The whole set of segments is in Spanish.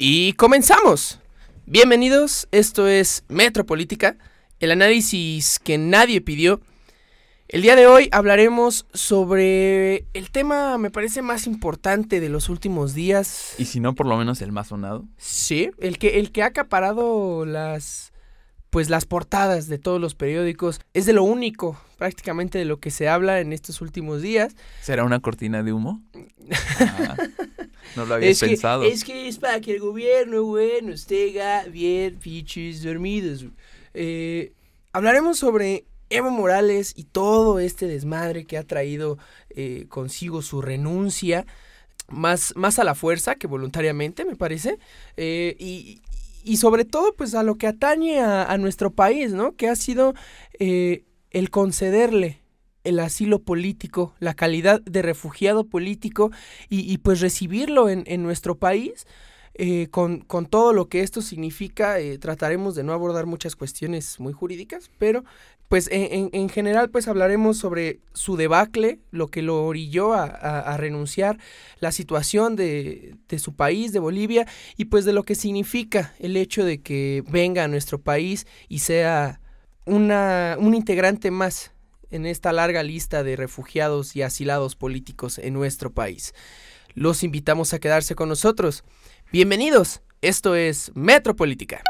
Y comenzamos. Bienvenidos, esto es Metropolítica, el análisis que nadie pidió. El día de hoy hablaremos sobre el tema, me parece, más importante de los últimos días. Y si no, por lo menos el más sonado. Sí, el que, el que ha acaparado las, pues las portadas de todos los periódicos. Es de lo único, prácticamente, de lo que se habla en estos últimos días. ¿Será una cortina de humo? Ah, no lo había Es que, pensado. es que es para que el gobierno, bueno, esté bien pinches dormidos. Eh, hablaremos sobre Evo Morales y todo este desmadre que ha traído eh, consigo su renuncia, más, más a la fuerza que voluntariamente, me parece. Eh, y, y sobre todo, pues a lo que atañe a, a nuestro país, ¿no? Que ha sido el concederle el asilo político, la calidad de refugiado político y, pues recibirlo en, nuestro país. eh, con, con todo lo que esto significa, eh, trataremos de no abordar muchas cuestiones muy jurídicas, pero pues en, en- en general pues hablaremos sobre su debacle, lo que lo orilló a, a- a renunciar, la situación de, de su país, de Bolivia, y pues de lo que significa el hecho de que venga a nuestro país y sea una, un integrante más en esta larga lista de refugiados y asilados políticos en nuestro país. Los invitamos a quedarse con nosotros. Bienvenidos, esto es Metropolítica.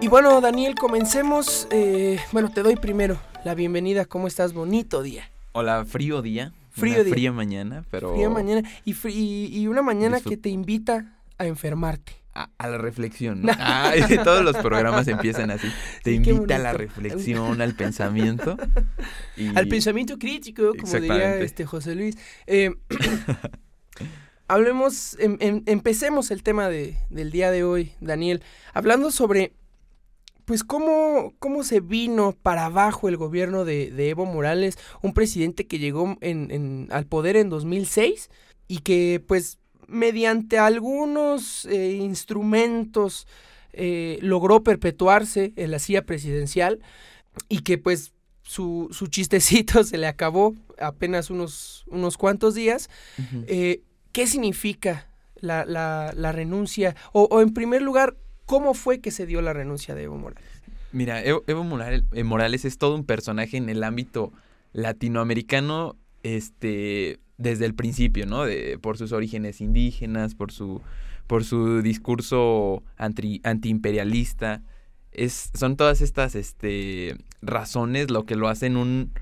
Y bueno, Daniel, comencemos. Eh, bueno, te doy primero la bienvenida. ¿Cómo estás? Bonito día. Hola, frío día. Frío una día. Fría mañana, pero Fría mañana. Y, y- y una mañana Disfrut- que te invita a enfermarte. A, a la reflexión. ¿no? Ah, todos los programas empiezan así. Te Sí, invita a la reflexión, al pensamiento. y- Al pensamiento crítico, como diría este José Luis. Eh, hablemos, em- em- empecemos el tema de, del día de hoy, Daniel, hablando sobre, pues, cómo, cómo se vino para abajo el gobierno de, de Evo Morales, un presidente que llegó en, en- al poder en 2006 y que, pues, mediante algunos eh, instrumentos eh, logró perpetuarse en la silla presidencial y que, pues, su, su chistecito se le acabó apenas unos, unos cuantos días. Eh, ¿Qué significa la, la- la renuncia? O, o, en primer lugar, ¿cómo fue que se dio la renuncia de Evo Morales? Mira, Evo, Evo Morales, Morales es todo un personaje en el ámbito latinoamericano, este, desde el principio, ¿no? De, por sus orígenes indígenas, por su, por su discurso anti, antiimperialista. Es, son todas estas, este, razones lo que lo hacen un,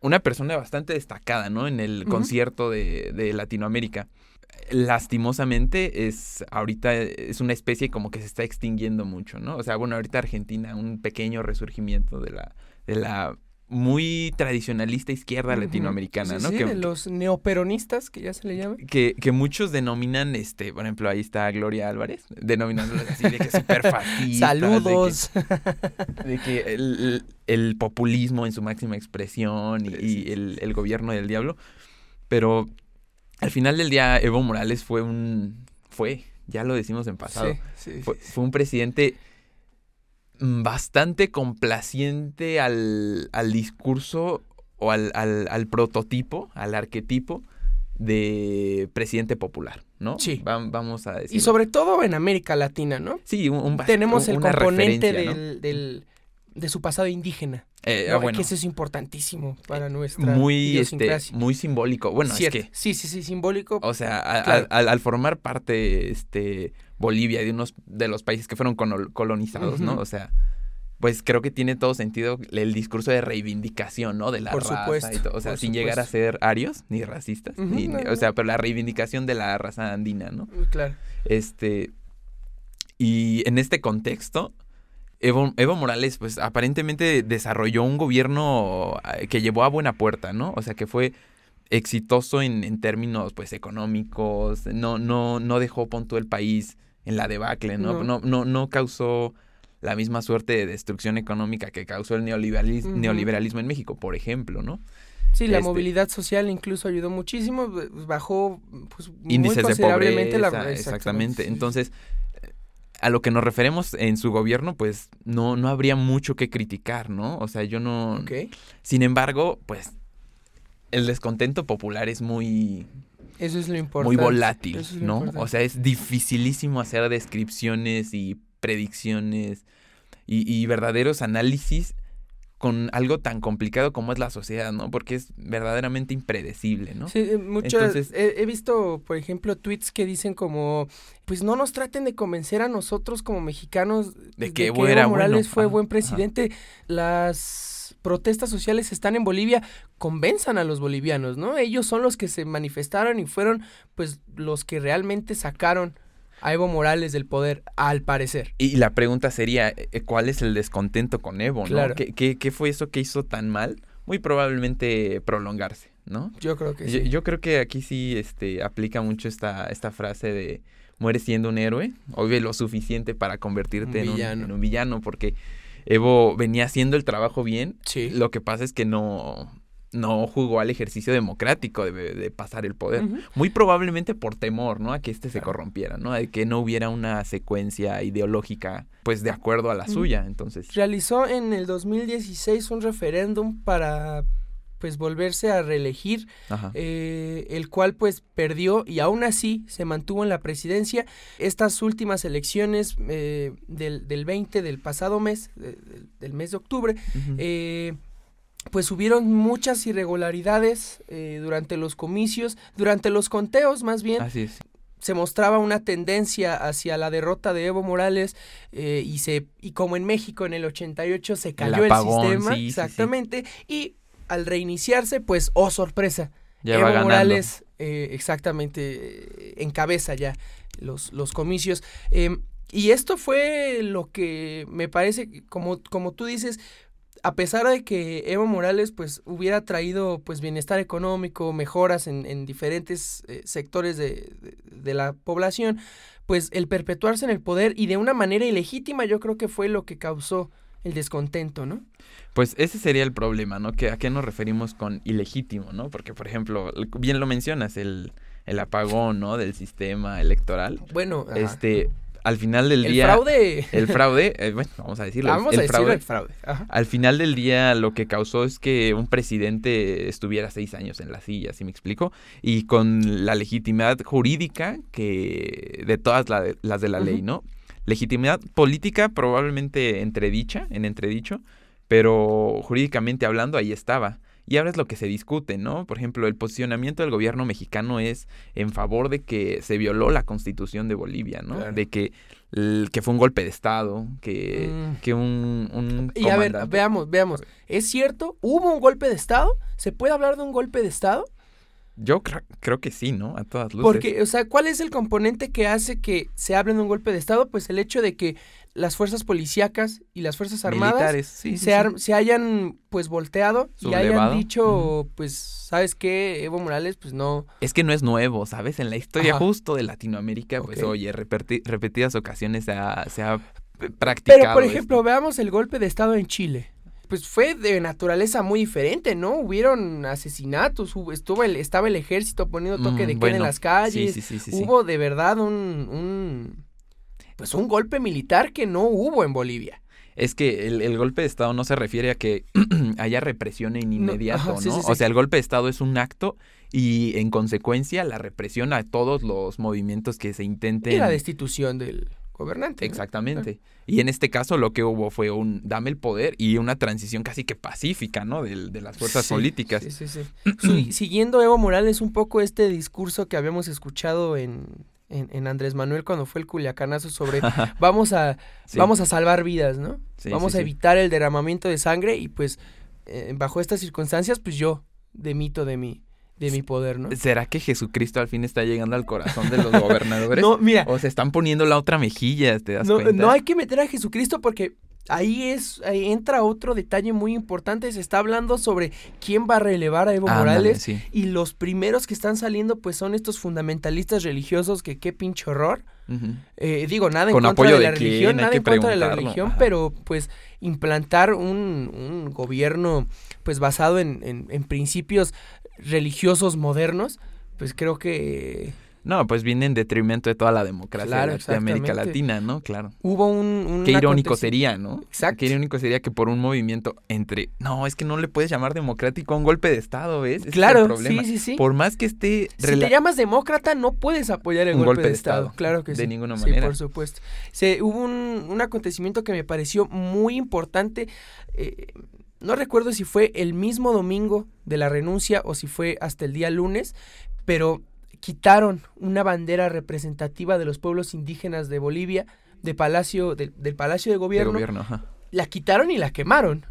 una persona bastante destacada, ¿no? En el concierto de, de Latinoamérica. Lastimosamente es ahorita es una especie como que se está extinguiendo mucho, ¿no? O sea, bueno, ahorita Argentina un pequeño resurgimiento de la de la muy tradicionalista izquierda latinoamericana, Sí, ¿no? sí, que, de los neoperonistas, que ya se le llama. que, que muchos denominan, este, por ejemplo, ahí está Gloria Álvarez, denominándola así de que súper fascista. Saludos. De que, de que el, el populismo en su máxima expresión y, el, el gobierno del diablo. Pero al final del día, Evo Morales fue un. Fue, ya lo decimos en pasado. Sí, sí, Fue, sí, sí. fue un presidente bastante complaciente al, al discurso o al, al- al prototipo, al arquetipo de presidente popular, ¿no? Sí. Va- vamos a decir. Y sobre todo en América Latina, ¿no? Sí, un, un Tenemos el componente del, del- de su pasado indígena. Eh, ¿no? bueno, Que eso es importantísimo para nuestra muy, este, muy simbólico. Bueno, Cierto. es que, Sí, sí, sí, simbólico. o sea, a- Claro. al, al formar parte este, Bolivia de unos de los países que fueron colonizados, ¿no? O sea, pues creo que tiene todo sentido el discurso de reivindicación, ¿no? De la Por raza supuesto, y todo. O sea, sin llegar a ser arios ni racistas. Ni- no. o sea, pero la reivindicación de la raza andina, ¿no? Claro. Este. Y en este contexto, Evo, Evo Morales, pues aparentemente desarrolló un gobierno eh, que llevó a buena puerta, ¿no? O sea, que fue exitoso en, en términos, pues, económicos. No, no, no dejó punto el país en la debacle, ¿no? No. No, no, no causó la misma suerte de destrucción económica que causó el neoliberalismo, en México, por ejemplo, ¿no? Sí, la Este- movilidad social incluso ayudó muchísimo, bajó pues, muy índices de considerablemente pobreza, la exactamente. Entonces, a lo que nos referemos en su gobierno, pues no, no habría mucho que criticar, ¿no? O sea, yo no... Sin embargo, pues el descontento popular es muy eso es lo importante. Muy volátil, ¿no? O sea, es dificilísimo hacer descripciones y predicciones y, verdaderos análisis con algo tan complicado como es la sociedad, ¿no? Porque es verdaderamente impredecible, ¿no? Sí, eh, muchas. he, visto, por ejemplo, tweets que dicen como, pues no nos traten de convencer a nosotros como mexicanos de, que, Evo Morales fue buen presidente. Las protestas sociales están en Bolivia, convenzan a los bolivianos, ¿no? Ellos son los que se manifestaron y fueron pues los que realmente sacaron a Evo Morales del poder, al parecer. Y la pregunta sería, eh, ¿cuál es el descontento con Evo, no? ¿Qué, fue eso que hizo tan mal? Muy probablemente prolongarse, ¿no? Yo creo que sí. Yo, creo que aquí sí este, aplica mucho esta, esta frase de mueres siendo un héroe, o lo suficiente para convertirte en, en un villano, porque Evo venía haciendo el trabajo bien. Sí. Lo que pasa es que no, no jugó al ejercicio democrático de, pasar el poder. Muy probablemente por temor, ¿no? A que éste se corrompiera, ¿no? A que no hubiera una secuencia ideológica, pues, de acuerdo a la suya, entonces. Realizó en el 2016 un referéndum para pues volverse a reelegir, eh, el cual pues perdió y aún así se mantuvo en la presidencia. Estas últimas elecciones eh, del, del, 20 del pasado mes, del mes de octubre, eh, pues hubieron muchas irregularidades durante los comicios, durante los conteos más bien. Así es se mostraba una tendencia hacia la derrota de Evo Morales y se y como en México en el 88 se cayó el, sistema exactamente y al reiniciarse, pues, oh sorpresa, Evo Morales eh, exactamente encabeza ya los, los comicios. Em, y esto fue lo que me parece, como, como tú dices, a pesar de que Evo Morales pues hubiera traído pues bienestar económico, mejoras en, en diferentes eh, sectores de, de, la población, pues el perpetuarse en el poder y de una manera ilegítima yo creo que fue lo que causó el descontento, ¿no? Pues ese sería el problema, ¿no? Que, ¿A qué nos referimos con ilegítimo, ¿no? Porque, por ejemplo, bien lo mencionas, el, el apagón, ¿no? Del sistema electoral. Bueno, este, al final del día... El fraude. El fraude, eh, bueno, vamos a decirlo. Vamos el, a fraude, el fraude. Al final del día lo que causó es que un presidente estuviera seis años en la silla, ¿sí me explico? Y con la legitimidad jurídica que de todas las de la ley, ¿no? Legitimidad política probablemente entredicha, en entredicho, pero jurídicamente hablando ahí estaba. Y ahora es lo que se discute, ¿no? Por ejemplo, el posicionamiento del gobierno mexicano es en favor de que se violó la constitución de Bolivia, ¿no? De que, que fue un golpe de Estado, que, mm. que un, un Y a ver, veamos, veamos. ¿Es cierto? ¿Hubo un golpe de Estado? ¿Se puede hablar de un golpe de Estado? Yo creo que sí, ¿no? A todas luces. Porque, o sea, ¿cuál es el componente que hace que se hable de un golpe de Estado? Pues el hecho de que las fuerzas policíacas y las fuerzas armadas se, se, hayan pues volteado y hayan dicho, pues, ¿sabes qué? Evo Morales, pues no. Es que no es nuevo, ¿sabes? En la historia justo de Latinoamérica, pues, oye, repetidas ocasiones se ha, se ha practicado. Pero, por ejemplo, veamos el golpe de Estado en Chile pues fue de naturaleza muy diferente, ¿no? Hubieron asesinatos, estuvo el, estaba el ejército poniendo toque mm, de queda en las calles, hubo de verdad un, un, pues un golpe militar que no hubo en Bolivia. Es que el, golpe de Estado no se refiere a que haya represión en inmediato, ¿no? O sea, el golpe de Estado es un acto y en consecuencia la represión a todos los movimientos que se intenten. Y la destitución del gobernante. Exactamente. Y en este caso lo que hubo fue un dame el poder y una transición casi que pacífica, ¿no? De, de las fuerzas políticas. Sí, sí, sí. siguiendo Evo Morales un poco este discurso que habíamos escuchado en, en, Andrés Manuel cuando fue el culiacanazo sobre vamos a, vamos a salvar vidas, ¿no? vamos a evitar el derramamiento de sangre y pues eh, bajo estas circunstancias pues yo demito de mi de mi poder, ¿no? ¿Será que Jesucristo al fin está llegando al corazón de los gobernadores? no, mira. O se están poniendo la otra mejilla, ¿te das no, cuenta? No hay que meter a Jesucristo porque ahí es, ahí entra otro detalle muy importante. Se está hablando sobre quién va a relevar a Evo Morales. Y los primeros que están saliendo, pues son estos fundamentalistas religiosos que qué pinche horror. Eh, digo, nada en contra de la religión, nada en contra de la religión, pero pues implantar un, un gobierno pues basado en, en, en principios religiosos modernos, pues creo que No, pues viene en detrimento de toda la democracia Claro, de América. Latina, ¿no? Claro. Hubo un... un Qué irónico sería, ¿no? Exacto. Qué irónico sería que por un movimiento entre... No, es que no le puedes llamar democrático a un golpe de Estado, ¿ves? Ese es el Claro, problema. sí, sí, sí. Por más que esté... Si te llamas demócrata, no puedes apoyar el Un golpe, de, Estado. Claro que de sí. ninguna Sí, manera. por supuesto. Se, hubo un, un acontecimiento que me pareció muy importante. eh, no recuerdo si fue el mismo domingo de la renuncia o si fue hasta el día lunes, pero quitaron una bandera representativa de los pueblos indígenas de Bolivia, de palacio, del, del Palacio de de Gobierno, gobierno, ajá. la quitaron y la quemaron.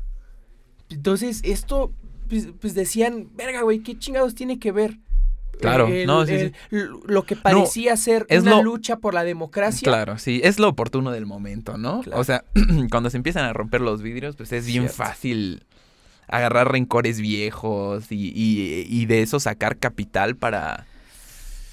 Entonces, esto, pues, pues decían, verga, güey, ¿qué chingados tiene que ver? Claro, El- no, sí, el- Lo que parecía ser es una lo- lucha por la democracia. Claro, sí, es lo oportuno del momento, ¿no? Claro. O sea, cuando se empiezan a romper los vidrios, pues es bien Cierto. fácil agarrar rencores viejos y, y- y de eso sacar capital para,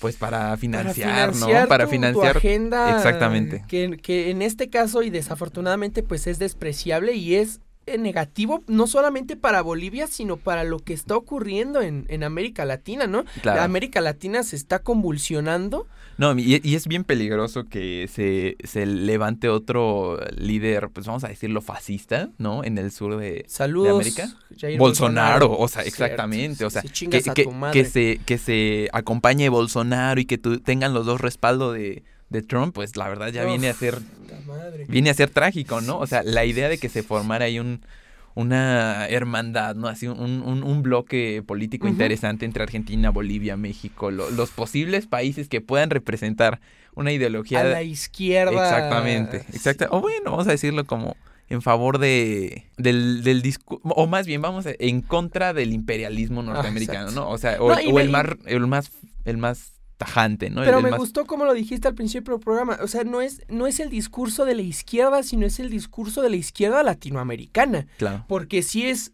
pues para financiar, ¿no? Para tu- tu financiar. agenda. Exactamente. Que, que en este caso, y desafortunadamente, pues es despreciable y es negativo, no solamente para Bolivia, sino para lo que está ocurriendo en, en América Latina, ¿no? Claro. La América Latina se está convulsionando. No, y, y es bien peligroso que se, se levante otro líder, pues vamos a decirlo fascista, ¿no? En el sur de, Saludos. América? Jair Bolsonaro, o sea, Cierto, exactamente, o sea, que, que- se, que se acompañe Bolsonaro y que tu- tengan los dos respaldo de, de Trump, pues la verdad ya viene a ser, viene a ser trágico, ¿no? O sea, la idea de que se formara ahí un, una hermandad, ¿no? Así un, un, un bloque político interesante entre Argentina, Bolivia, México, lo- los posibles países que puedan representar una ideología a la izquierda. Exactamente, exacto. O bueno, vamos a decirlo como en favor de del, del discurso, o más bien vamos a- en contra del imperialismo norteamericano. ¿no? O sea, o, No, o el más el más el más tajante, ¿no? El- Pero el me más- gustó como lo dijiste al principio del programa. O sea, no es, no es el discurso de la izquierda, sino es el discurso de la izquierda latinoamericana. Claro. Porque sí es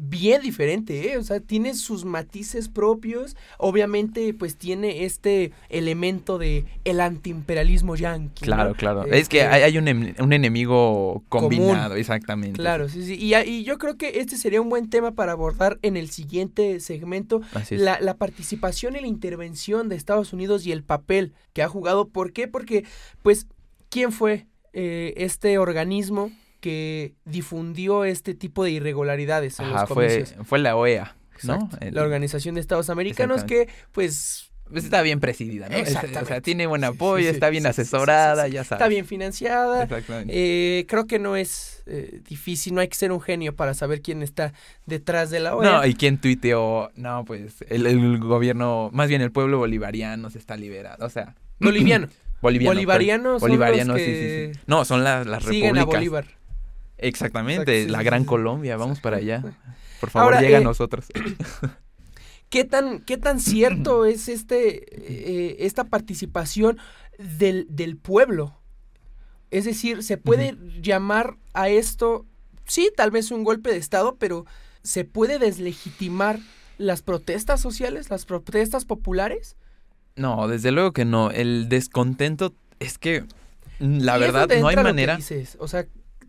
bien diferente, ¿eh? O sea, tiene sus matices propios. Obviamente, pues tiene este elemento de el antiimperialismo yanqui. ¿no? Claro, claro. Es que Este, hay, hay un, em- un enemigo combinado, exactamente. Claro, sí, sí. Y, y yo creo que este sería un buen tema para abordar en el siguiente segmento. Así es. La, la participación y la intervención de Estados Unidos y el papel que ha jugado. ¿Por qué? Porque, pues, ¿quién fue eh, este organismo que difundió este tipo de irregularidades en Ajá, los fue, comicios? fue la OEA, ¿no? El- La Organización de Estados Americanos que, pues, pues está bien presidida, ¿no? O sea, tiene buen apoyo, sí, sí, está bien sí, asesorada, ya sabes. está bien financiada. Exactamente. Eh, creo que no es eh, difícil, no hay que ser un genio para saber quién está detrás de la OEA. No, y quién tuiteó, no, pues el, el gobierno, más bien el pueblo bolivariano se está liberando, o sea, Boliviano. boliviano. Bolivarianos son bolivariano, los sí, sí, sí. No, son las, las siguen a. Bolívar. Exactamente, Exacto, sí, la sí, gran sí. Colombia, vamos para allá. Por favor, Ahora, llega a eh, nosotros. ¿Qué tan, qué tan cierto es este, eh, esta participación del, del pueblo? Es decir, ¿se puede llamar a esto, sí, tal vez un golpe de Estado, pero ¿se puede deslegitimar las protestas sociales, las protestas populares? No, desde luego que no. El descontento es que, mm, la Y verdad, no hay manera. dices, o sea,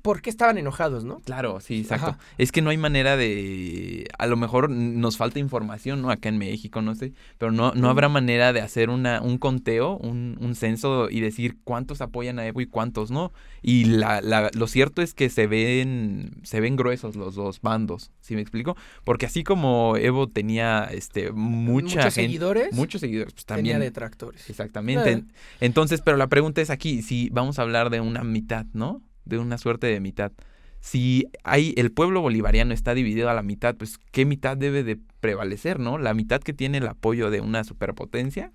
¿por qué estaban enojados, no? Claro, sí, exacto. Ajá. Es que no hay manera de, a lo mejor nos falta información, ¿no? Acá en México, no sé, pero no, no habrá manera de hacer una, un conteo, un, un censo y decir cuántos apoyan a Evo y cuántos no. Y la, la, lo cierto es que se ven, se ven gruesos los dos bandos, ¿sí me explico? Porque así como Evo tenía, este, mucha Muchos gente, seguidores, muchos seguidores, pues tenía también. detractores. Exactamente. Eh. Entonces, pero la pregunta es aquí, si vamos a hablar de una mitad, ¿no? De una suerte de mitad. Si hay el pueblo bolivariano está dividido a la mitad, pues ¿qué mitad debe de prevalecer, no? La mitad que tiene el apoyo de una superpotencia,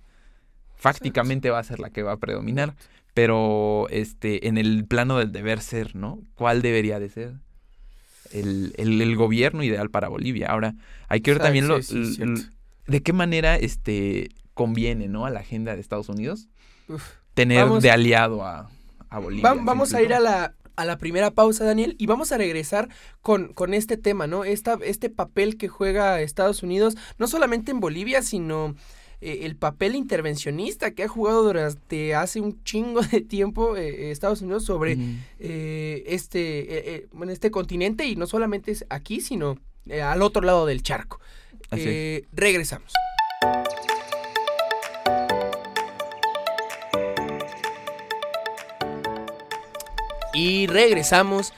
fácticamente va a ser la que va a predominar, pero este en el plano del deber ser, ¿no? ¿Cuál debería de ser? El, el- el gobierno ideal para Bolivia. Ahora, hay que ver también lo- sí, de qué manera este conviene, ¿no? A la agenda de Estados Unidos Uf. tener Vamos- de aliado a, a Bolivia. Va- ¿sí me vamos a ir a la, a la primera pausa, Daniel, y vamos a regresar con, con este tema, ¿no? Esta, este papel que juega Estados Unidos, no solamente en Bolivia, sino eh, el papel intervencionista que ha jugado durante hace un chingo de tiempo eh, Estados Unidos sobre Mm. eh, este, eh, eh, bueno, este continente, y no solamente es aquí, sino eh, al otro lado del charco. Eh, regresamos. Y regresamos.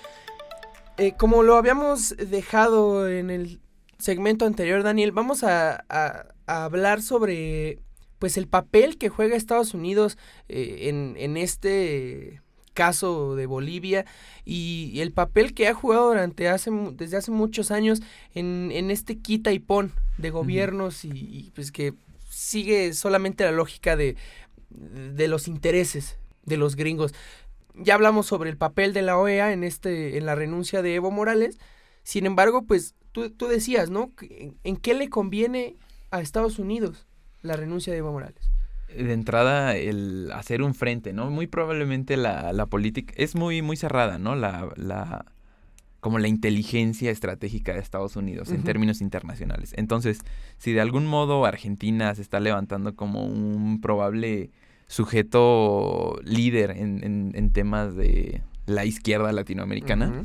Eh, como lo habíamos dejado en el segmento anterior, Daniel, vamos a, a- a hablar sobre pues el papel que juega Estados Unidos eh, en, en este caso de Bolivia y, y el papel que ha jugado durante hace desde hace muchos años en, en este quita y pon de gobiernos y, y, pues que sigue solamente la lógica de, de los intereses de los gringos. Ya hablamos sobre el papel de la OEA en este en la renuncia de Evo Morales. Sin embargo, pues tú, tú decías, ¿no? ¿En, qué le conviene a Estados Unidos la renuncia de Evo Morales? de entrada el hacer un frente, ¿no? Muy probablemente la, la política es muy, muy cerrada, ¿no? La, la, como la inteligencia estratégica de Estados Unidos en términos internacionales. Entonces, si de algún modo Argentina se está levantando como un probable sujeto líder en, en- en temas de la izquierda latinoamericana,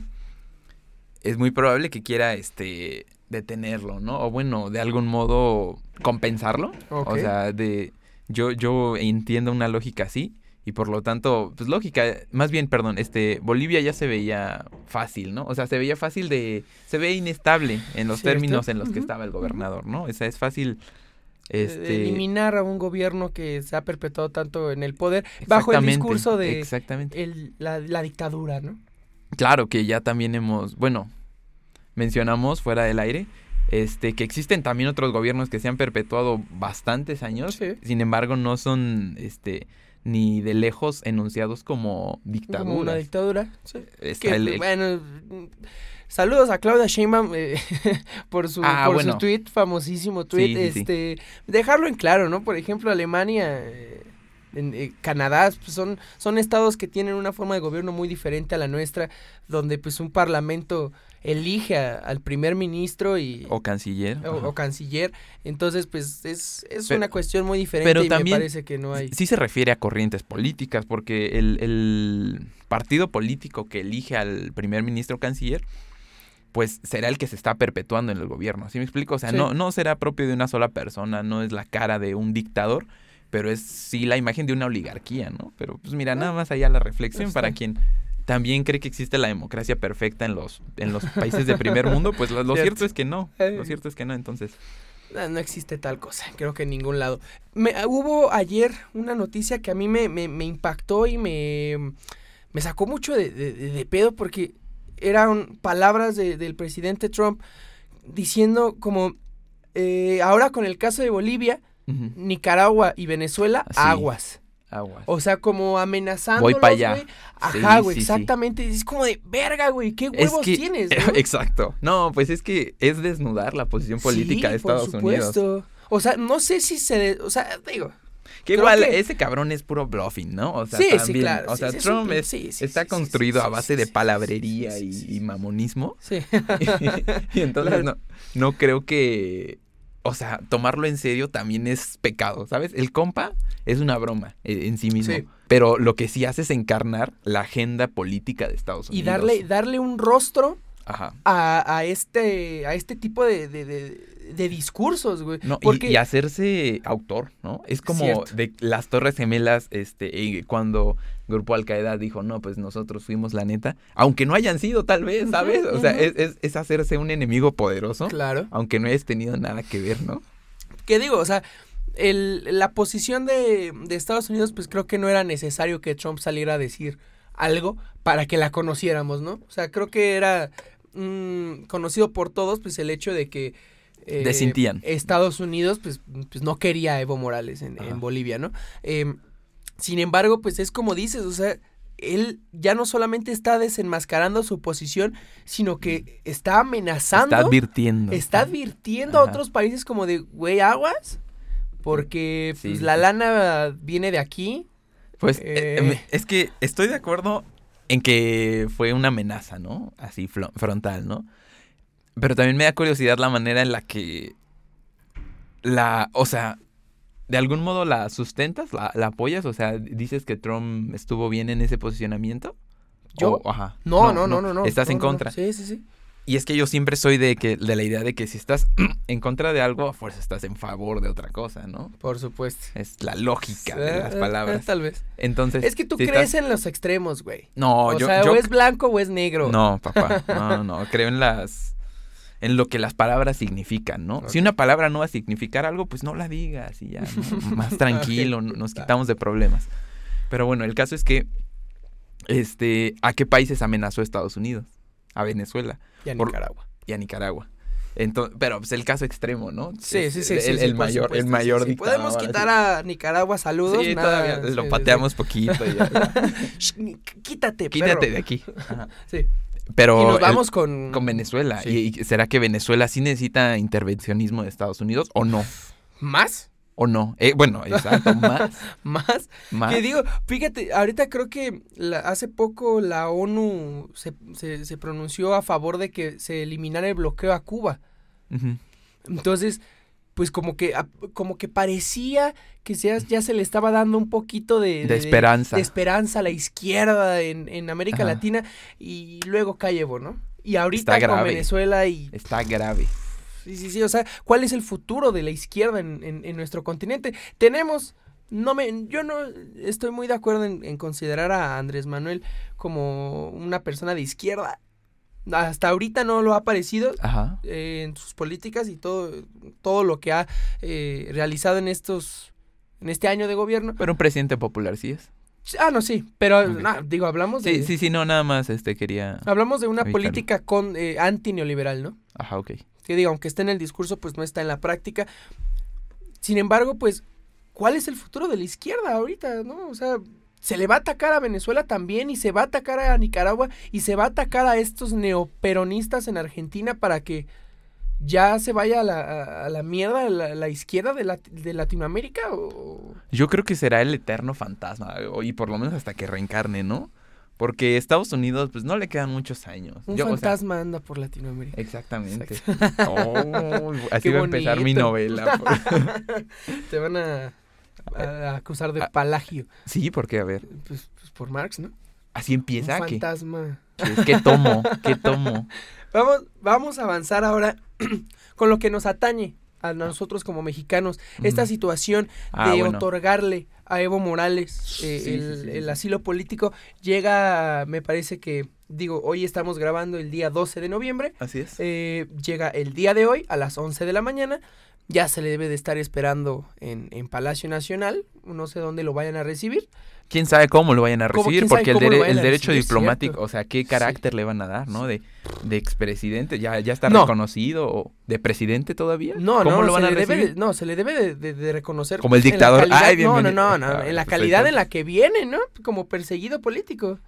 es muy probable que quiera este detenerlo, ¿no? O bueno, de algún modo compensarlo. O sea, de yo yo entiendo una lógica así y por lo tanto, pues lógica, más bien, perdón, este Bolivia ya se veía fácil, ¿no? O sea, se veía fácil de se ve inestable en los Cierto. términos en los que estaba el gobernador, ¿no? O sea, es fácil este eliminar a un gobierno que se ha perpetuado tanto en el poder bajo el discurso de Exactamente. el- la, la dictadura, ¿no? Claro que ya también hemos, bueno, mencionamos fuera del aire, este, que existen también otros gobiernos que se han perpetuado bastantes años, Sí. sin embargo no son, este, ni de lejos enunciados como Como una dictaduras. dictadura. sí. Está Que, el- el- bueno, saludos a Claudia Sheinbaum eh, por su Ah, por bueno. su tweet, famosísimo tweet, Sí, sí, sí. este dejarlo en claro, ¿no? Por ejemplo, Alemania eh, en, eh, Canadá pues, son son estados que tienen una forma de gobierno muy diferente a la nuestra, donde pues un parlamento elige a- al primer ministro y o canciller. o, canciller, entonces pues es, es Pero- una cuestión muy diferente pero y también me parece que no hay. Sí se refiere a corrientes políticas, porque el, el partido político que elige al primer ministro canciller, pues será el que se está perpetuando en el gobierno. ¿Sí me explico? O sea, Sí. no, no será propio de una sola persona, no es la cara de un dictador, pero es sí la imagen de una oligarquía, ¿no? Pero pues mira, nada más allá la reflexión para quien también cree que existe la democracia perfecta en los, en los países de primer mundo, pues lo, lo Cierto. cierto es que no. Eh. Lo cierto es que no, entonces. No, no existe tal cosa, creo que en ningún lado. Me, hubo ayer una noticia que a mí me, me- me impactó y me, me sacó mucho de- de- de pedo porque eran palabras de- del presidente Trump diciendo como, eh, ahora con el caso de Bolivia, Nicaragua y Venezuela, Sí. aguas. Aguas. O sea, como amenazando. Voy pa' allá. Ajá, Sí, güey, sí, sí. exactamente. Es como de, verga, güey, ¿qué Es huevos que- tienes? ¿no? Exacto. No, pues es que es desnudar la posición política de Estados por Unidos. supuesto. O sea, no sé si se... de- o sea, digo... Que Creo igual que- ese cabrón es puro bluffing, ¿no? O sea, Sí, sí, también, claro, O sí, sea, sí, Trump es- sí, sí, está sí, sí, construido sí, a sí, base sí, de sí, palabrería sí, y, sí, y sí. mamonismo. Sí. y entonces Claro. no, no creo que. O sea, tomarlo en serio también es pecado, ¿sabes? El compa es una broma eh, en sí mismo. Sí. Pero lo que sí hace es encarnar la agenda política de Estados y Unidos. darle, darle un rostro Ajá. a, a este, a este tipo de, de, de- de discursos, güey. No, y- Porque, y, hacerse autor, ¿no? Es como Cierto. de las Torres Gemelas, este, y cuando Grupo Al Qaeda dijo, no, pues nosotros fuimos la neta, aunque no hayan sido, tal vez, ¿sabes? O sea, es hacerse un enemigo poderoso, Claro. aunque no hayas tenido nada que ver, ¿no? ¿Qué digo? O sea, el, la posición de, de Estados Unidos, pues creo que no era necesario que Trump saliera a decir algo para que la conociéramos, ¿no? O sea, creo que era mm, conocido por todos, pues el hecho de que... eh, Desintían. Estados Unidos, pues, pues no quería a Evo Morales en, en. Bolivia, ¿no? Em, sin embargo, pues es como dices, o sea, él ya no solamente está desenmascarando su posición, sino que está amenazando Está advirtiendo. está advirtiendo a otros países como de, güey, aguas, porque pues, sí, la lana viene de aquí. Pues Eh. eh, es que estoy de acuerdo en que fue una amenaza, ¿no? Así frontal, ¿no? Pero también me da curiosidad la manera en la que la, o sea, de algún modo la sustentas, la, la apoyas, o sea, dices que Trump estuvo bien en ese posicionamiento. ¿Yo? O- ajá. No, no, no, no, no. Estás no, en no, no. contra. Sí, sí, sí. Y es que yo siempre soy de que de la idea de que si estás en contra de algo, a fuerza estás en favor de otra cosa, ¿no? Por supuesto. Es la lógica de las Eh, palabras. Tal vez. Entonces, Es que tú si crees estás- en los extremos, güey. No, o yo, sea, yo o es blanco o es negro. No, papá. No, no, creo en las en lo que las palabras significan, ¿no? Si una palabra no va a significar algo, pues no la digas y ya, ¿no? más tranquilo, nos quitamos de problemas. Pero bueno, el caso es que este, ¿a qué países amenazó Estados Unidos? A Venezuela Y a Por- Nicaragua. y a Nicaragua. Entonces, pero pues el caso extremo, ¿no? Sí, sí, sí. El, sí, el sí, mayor, el supuesto, mayor sí, sí. dictador, Podemos quitar a Nicaragua saludos. Sí, nada, todavía lo pateamos poquito. y ya. Quítate, Quítate perro. de aquí. Ajá. Sí. Pero y nos el- vamos con... con Venezuela. Sí. ¿Y y será que Venezuela sí necesita intervencionismo de Estados Unidos o no? ¿Más? ¿O no? Eh, bueno, exacto, más. ¿Más? más. Que digo, fíjate, ahorita creo que la- hace poco la ONU se, se- se pronunció a favor de que se eliminara el bloqueo a Cuba. Entonces, pues como que, a- como que parecía que ya, ya se le estaba dando un poquito de, De esperanza. de esperanza a la izquierda en, en América Ajá. Latina y luego cae Evo, ¿no? Y ahorita Está con. Venezuela y... Está grave. Sí, sí, sí, o sea, ¿cuál es el futuro de la izquierda en, en- en nuestro continente? Tenemos, no me, yo no estoy muy de acuerdo en, en considerar a Andrés Manuel como una persona de izquierda. Hasta ahorita no lo ha parecido Ajá. eh, en sus políticas y todo, todo lo que ha eh, realizado en estos, en este año de gobierno. Pero un presidente popular sí es. Ah, no, sí, pero nah, digo, hablamos de, Sí, sí, sí, no, nada más este quería. hablamos de una política con eh, anti-neoliberal, ¿no? Ajá, ok. que digo, aunque esté en el discurso, pues no está en la práctica. Sin embargo, pues, ¿cuál es el futuro de la izquierda ahorita, no? O sea, se le va a atacar a Venezuela también y se va a atacar a Nicaragua y se va a atacar a estos neoperonistas en Argentina para que ya se vaya a la, a- a la mierda la, la izquierda de, Lat- de Latinoamérica o... Yo creo que será el eterno fantasma, y por lo menos hasta que reencarne, ¿no? Porque Estados Unidos, pues no le quedan muchos años. un Yo, o sea, fantasma anda por Latinoamérica. exactamente. Oh, así Qué va a empezar mi novela. por- Te van a, a acusar de Ah. palagio. Sí, porque, a ver, Pues, pues por Marx, ¿no? así Un empieza. que fantasma. ¿Qué tomo? ¿Qué tomo? Vamos, vamos a avanzar ahora con lo que nos atañe a nosotros como mexicanos. Esta situación Ah, de bueno. otorgarle a Evo Morales eh, Sí, el, sí, el sí. asilo político llega, me parece que, digo, hoy estamos grabando el día 12 de noviembre. Así es. eh, llega el día de hoy a las 11 de la mañana. Ya se le debe de estar esperando en, en Palacio Nacional. No sé dónde lo vayan a recibir. quién sabe cómo lo vayan a recibir, ¿Quién sabe porque el, dere- el derecho recibir? diplomático, Cierto. o sea, qué carácter le van a dar, ¿no? De, de expresidente, ya, ya está No. reconocido, o de presidente todavía. No, ¿Cómo no, lo van se a recibir? de- no, se le debe de, de- de reconocer. Como el dictador. calidad- Ay, no, no, no, no, Ah, en la pues calidad en la que viene, ¿no? Como perseguido político.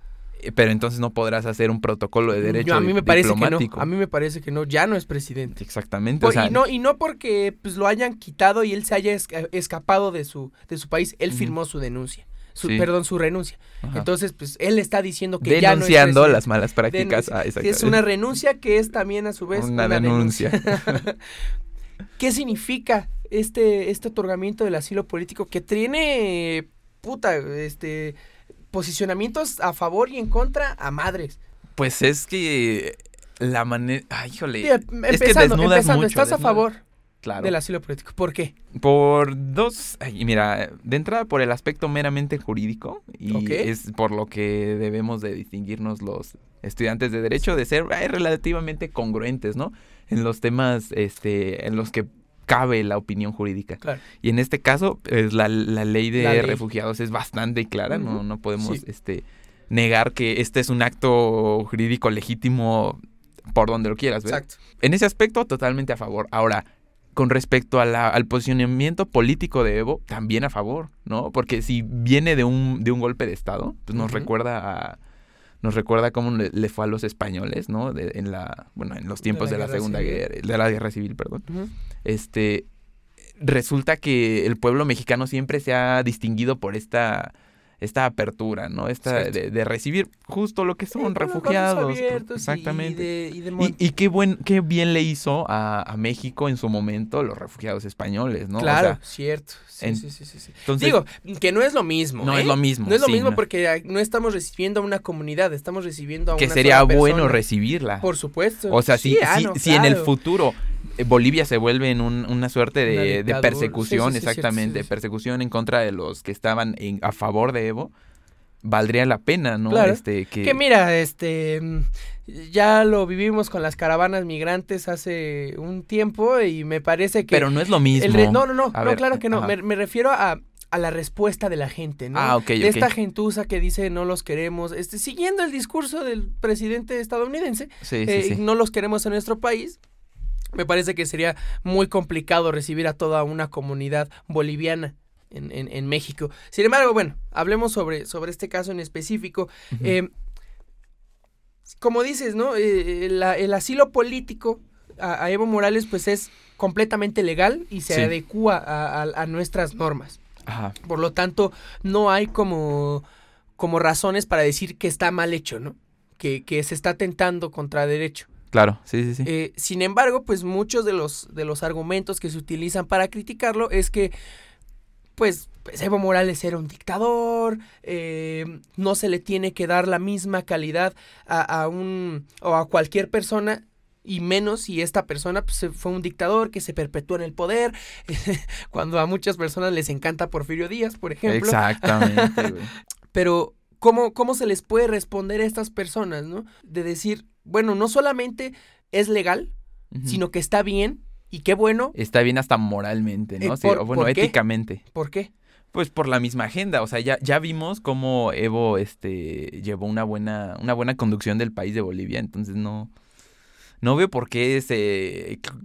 Pero entonces no podrás hacer un protocolo de derecho Yo, a mí me parece que no. A mí me parece que no, ya no es presidente. Exactamente. Por- o sea, y no y no porque pues lo hayan quitado y él se haya esca- escapado de su de su país, él firmó su denuncia. Su, Sí. perdón, su renuncia. ajá. Entonces, pues él está diciendo que ya no es denunciando las malas prácticas. Ah, es una renuncia que es también a su vez Una denuncia. ¿Qué significa este, este otorgamiento del asilo político que tiene, puta, este, posicionamientos a favor y en contra a madres? Pues es que la manera. Ay, híjole. Mira, es que empezando, desnudas empezando, mucho, ¿estás a favor Claro. del asilo político? ¿Por qué? Por dos. Ay, mira, de entrada por el aspecto meramente jurídico. Y es por lo que debemos de distinguirnos los estudiantes de derecho de ser ay, relativamente congruentes, ¿no? En los temas este, en los que cabe la opinión jurídica. Claro. Y en este caso, pues, la, la ley de La ley. refugiados es bastante clara, no, no podemos Sí. este, negar que este es un acto jurídico legítimo por donde lo quieras ver. Exacto. En ese aspecto, totalmente a favor. Ahora, con respecto a la- al posicionamiento político de Evo, también a favor, ¿no? Porque si viene de un, de un golpe de Estado, pues nos recuerda a... Nos recuerda cómo le, le fue a los españoles, ¿no? De- en la, bueno, en los tiempos de la, Segunda Civil. Guerra, de la Guerra Civil, perdón. Este resulta que el pueblo mexicano siempre se ha distinguido por esta esta apertura, ¿no? Esta de, de recibir justo lo que son refugiados. abiertos Exactamente. Y, de, y de Y, y qué buen, qué bien le hizo a, a México en su momento los refugiados españoles, ¿no? O claro, sea, cierto. Sí, en- sí, sí, sí, sí. entonces, Digo, que no es lo mismo. no ¿eh? es lo mismo. No es lo sí, mismo no. porque no estamos recibiendo a una comunidad, estamos recibiendo a que una sería sola bueno persona. recibirla. Por supuesto. O sea, Sí, si, ah, si, en el futuro eh, Bolivia se vuelve en un- una suerte Una de, persecución, Sí, sí, sí, cierto, exactamente, persecución en contra de los que estaban en- a favor de Evo, valdría la pena, ¿no? Claro. Este, que, Que mira, este ya lo vivimos con las caravanas migrantes hace un tiempo y me parece que pero no es lo mismo. el re- no, no, no, A no, ver, claro que no. Me, me refiero a, a la respuesta de la gente, ¿no? Ah, ok, de esta gentuza que dice no los queremos, este, siguiendo el discurso del presidente estadounidense, Sí, sí, eh, sí. no los queremos en nuestro país. Me parece que sería muy complicado recibir a toda una comunidad boliviana en, en- en México. Sin embargo, bueno, hablemos sobre, sobre este caso en específico. Eh, como dices, ¿no? Eh, la- el asilo político a, a Evo Morales pues es completamente legal y se Sí. adecua a, a- a nuestras normas. Ajá. Por lo tanto, no hay como, como razones para decir que está mal hecho, ¿no? Que, que se está atentando contra derecho. Claro, sí, sí, sí. Eh, sin embargo, pues muchos de los, de los argumentos que se utilizan para criticarlo es que, pues, pues, Evo Morales era un dictador, eh, no se le tiene que dar la misma calidad a, a un o a cualquier persona y menos si esta persona pues, fue un dictador que se perpetuó en el poder, cuando a muchas personas les encanta Porfirio Díaz, por ejemplo. Exactamente. Pero, ¿cómo, ¿cómo se les puede responder a estas personas, no? De decir, bueno, no solamente es legal, sino que está bien y qué bueno. Está bien hasta moralmente, ¿no? Eh, Sí, por- o bueno, éticamente. ¿Por qué? Pues por la misma agenda, o sea, ya, ya vimos cómo Evo este, llevó una buena, una buena conducción del país de Bolivia, entonces no, no veo por qué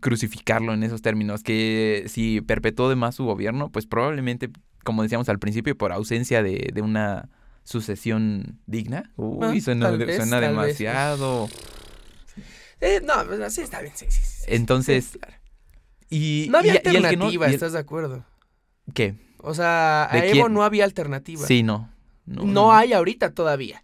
crucificarlo en esos términos, que si perpetuó de más su gobierno, pues probablemente, como decíamos al principio, por ausencia de, de una sucesión digna. Uy, Ah, suena, vez, demasiado. Eh, no, pues, así está bien, sí, sí, sí, sí. Entonces, Sí, claro. y, No había y- y el que no- alternativa, y el- ¿estás de acuerdo? ¿Qué? O sea, a ¿De Evo quién? no había alternativa. Sí, no. No, hay ahorita todavía.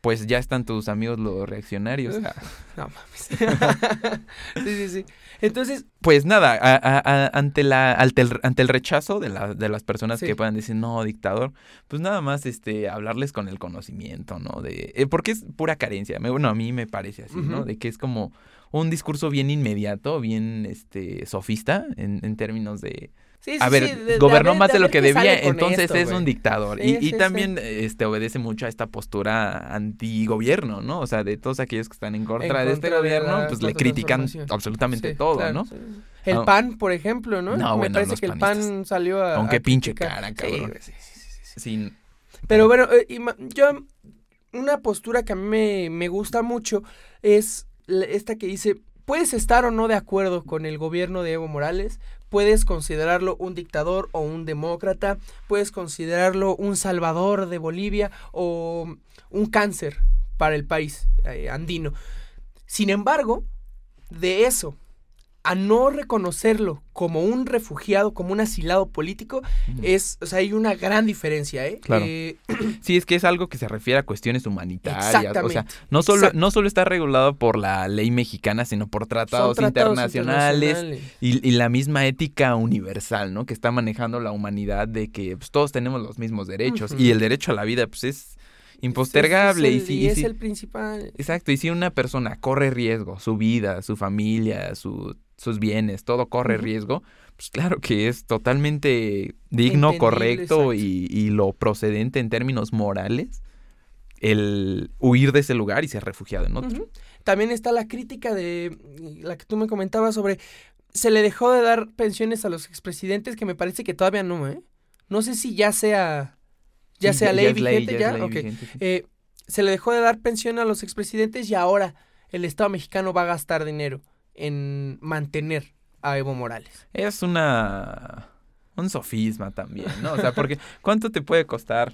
Pues ya están tus amigos los reaccionarios. No mames. sí, sí, sí. Entonces, Pues nada, a- a- a- ante, la, ante, el, ante el rechazo de, la- de las personas Sí. que puedan decir, no, dictador, pues nada más este, hablarles con el conocimiento, ¿no? De, eh, porque es pura carencia. Me- Bueno, a mí me parece así, ¿no? De que es como un discurso bien inmediato, bien este, sofista en, en términos de, sí, sí, a ver, sí, gobernó ver- más de, lo que debía, entonces esto, es un dictador. Y también este, obedece mucho a esta postura antigobierno, ¿no? O sea, de todos aquellos que están en contra, de este de gobierno, pues le critican absolutamente todo, claro, ¿no? El Ah. PAN, por ejemplo, ¿no? No, Me bueno, parece que el. PAN salió a. Con a pinche cara, cabrón. sí, sí, sí, sí. Sin- Pero bueno, eh, yo, una postura que a mí me, me gusta mucho es esta que dice, puedes estar o no de acuerdo con el gobierno de Evo Morales, puedes considerarlo un dictador o un demócrata, puedes considerarlo un salvador de Bolivia o un cáncer para el país eh, andino. Sin embargo, de eso a no reconocerlo como un refugiado, como un asilado político, es, o sea, hay una gran diferencia, ¿eh? Claro. Eh, Sí, es que es algo que se refiere a cuestiones humanitarias. exactamente. O sea, no solo, exacto. no solo está regulado por la ley mexicana, sino por tratados, tratados internacionales, internacionales. Y, y la misma ética universal, ¿no? Que está manejando la humanidad de que pues, todos tenemos los mismos derechos. Y el derecho a la vida, pues, es impostergable. Es- y es el- si, y y es si- el principal. Exacto, y si una persona corre riesgo, su vida, su familia, su- sus bienes, todo corre riesgo, pues claro que es totalmente digno, Entendible, correcto y, y lo procedente en términos morales el huir de ese lugar y ser refugiado en otro. También está la crítica de la que tú me comentabas sobre se le dejó de dar pensiones a los expresidentes, que me parece que todavía no, ¿eh? No sé si ya sea ya sea ley vigente ya. Eh, se le dejó de dar pensión a los expresidentes y ahora el Estado mexicano va a gastar dinero en mantener a Evo Morales. Es una. Un sofisma también, ¿no? O sea, porque ¿cuánto te puede costar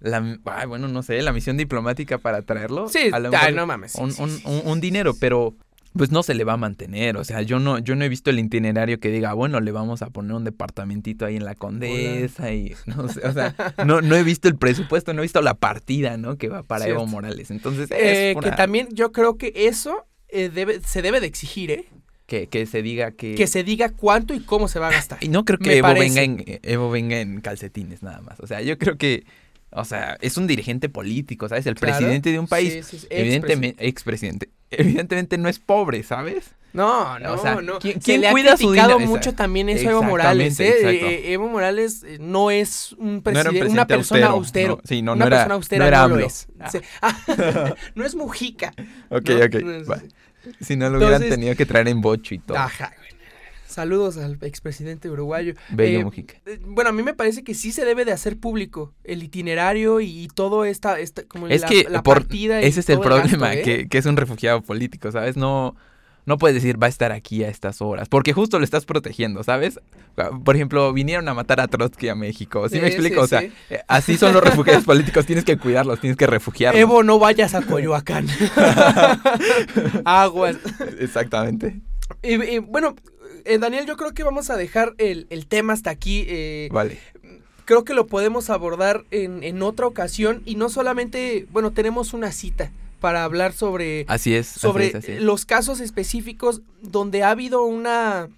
la. ay, bueno, no sé, la misión diplomática para traerlo? Sí, A lo ay, no mames. un, un- un- dinero, pero pues no se le va a mantener. O sea, yo no, yo no he visto el itinerario que diga, bueno, le vamos a poner un departamentito ahí en la Condesa y no sé, o sea, no, no he visto el presupuesto, no he visto la partida, ¿no? Que va para Evo Morales. Entonces, eh, que también yo creo que eso eh, debe, se debe de exigir, ¿eh? Que, que, se diga que... Que se diga cuánto y cómo se va a gastar. Y no creo que Evo venga, en, Evo venga en calcetines nada más. O sea, yo creo que o sea, es un dirigente político, ¿sabes? El presidente de un país. Sí, sí, evidentemente, expresidente. Evidentemente no es pobre, ¿sabes? No, no, o sea, no. ¿Quién, ¿quién le cuida ha criticado mucho también eso a Evo Morales, ¿eh? eh Evo Morales eh, no es un presidente, una persona austero. sí, no, una no era, persona austera no, lo es. Ah. no es Mujica. Ok, ok. Si no lo hubieran tenido que traer en bocho y todo. Ajá, Saludos al expresidente uruguayo. Bello eh, Mujica. Eh, bueno, a mí me parece que sí se debe de hacer público el itinerario y, todo esta, esta como es que la partida. Ese es el problema, ¿eh? que, es un refugiado político, ¿sabes? No, no puedes decir va a estar aquí a estas horas, porque justo lo estás protegiendo, ¿sabes? Por ejemplo, vinieron a matar a Trotsky a México, ¿sí, me explico? o sea, así son los refugiados políticos, tienes que cuidarlos, tienes que refugiarlos. Evo, no vayas a Coyoacán. Aguas. Exactamente. y, bueno, eh, Daniel, yo creo que vamos a dejar el, tema hasta aquí. Eh, vale. Creo que lo podemos abordar en, otra ocasión y no solamente, bueno, tenemos una cita para hablar sobre, así es, sobre los casos específicos donde ha habido una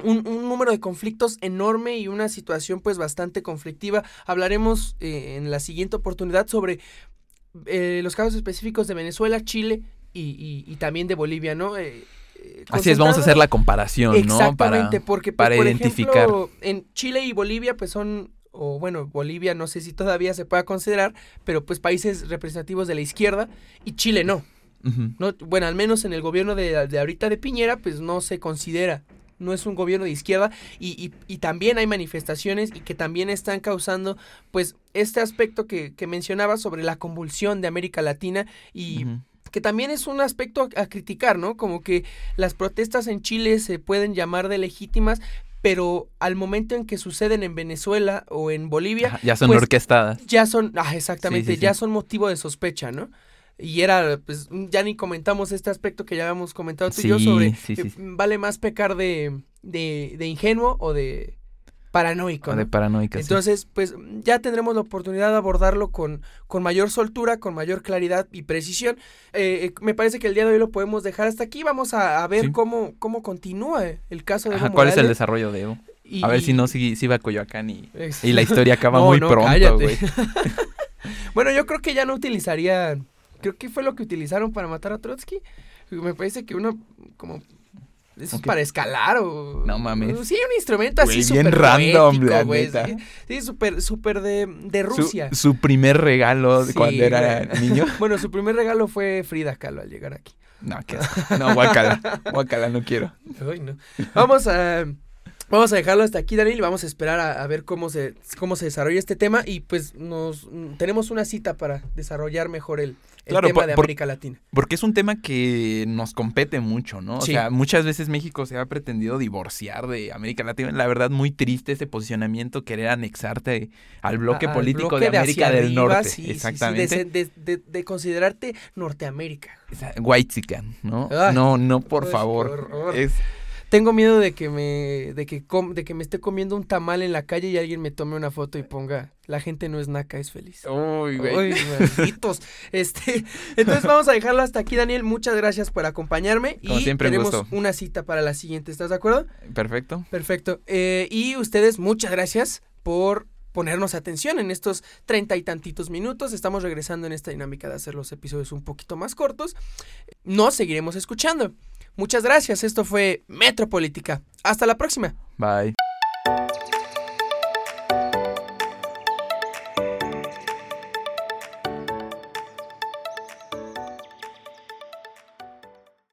un, número de conflictos enorme y una situación pues bastante conflictiva. Hablaremos eh, en la siguiente oportunidad sobre los casos específicos de Venezuela, Chile y, también de Bolivia, ¿no? Así es, vamos a hacer la comparación, ¿no? Exactamente, porque pues, para identificar. en Chile y Bolivia, pues son, o bueno, Bolivia no sé si todavía se pueda considerar, pero pues países representativos de la izquierda y Chile no. no bueno, al menos en el gobierno de, de, ahorita de Piñera, pues no se considera. No es un gobierno de izquierda y, y, también hay manifestaciones y que también están causando pues este aspecto que, que mencionaba sobre la convulsión de América Latina y que también es un aspecto a, criticar, ¿no? Como que las protestas en Chile se pueden llamar de legítimas, pero al momento en que suceden en Venezuela o en Bolivia... ya son pues, orquestadas. Ya son, ah, exactamente, ya son motivo de sospecha, ¿no? Y era, pues, ya ni comentamos este aspecto que ya habíamos comentado tú y yo sobre, eh, vale más pecar de, de, de ingenuo o de, paranoico. De paranoica, Entonces, pues ya tendremos la oportunidad de abordarlo con, con mayor soltura, con mayor claridad y precisión. Eh, eh, me parece que el día de hoy lo podemos dejar hasta aquí. Vamos a, ver cómo, cómo continúa el caso de Evo ¿Cuál es el desarrollo de Evo? a ver si no, si, si va a Coyoacán y, y la historia acaba muy pronto, güey. bueno, yo creo que ya no utilizaría... Creo que fue lo que utilizaron para matar a Trotsky. Me parece que uno como eso es para escalar o. No mames. Sí, un instrumento así súper bien random, güey. Sí, súper, súper de, de Rusia. Su, primer regalo cuando era niño. bueno, su primer regalo fue Frida Kahlo al llegar aquí. No, qué No, guacala. guacala, no quiero. Ay, no. Vamos a. Vamos a dejarlo hasta aquí, Daniel, y vamos a esperar a, ver cómo se, cómo se desarrolla este tema y pues nos tenemos una cita para desarrollar mejor el, tema de América Latina. Porque es un tema que nos compete mucho, ¿no? O sea, muchas veces México se ha pretendido divorciar de América Latina. La verdad, muy triste ese posicionamiento, querer anexarte al bloque político de América del Norte. Exactamente. de, considerarte Norteamérica. White ¿no? no, no, por favor. Es tengo miedo de que me de que de que me esté comiendo un tamal en la calle y alguien me tome una foto y ponga la gente no es naca, es feliz. Uy, güey. Uy, malditos. Este, entonces vamos a dejarlo hasta aquí, Daniel. Muchas gracias por acompañarme y siempre, tenemos una cita para la siguiente. ¿Estás de acuerdo? Perfecto. Perfecto. Eh, y ustedes, muchas gracias por ponernos atención en estos treinta y tantitos minutos. Estamos regresando en esta dinámica de hacer los episodios un poquito más cortos. Nos seguiremos escuchando. Muchas gracias. Esto fue Metropolítica. Hasta la próxima. Bye.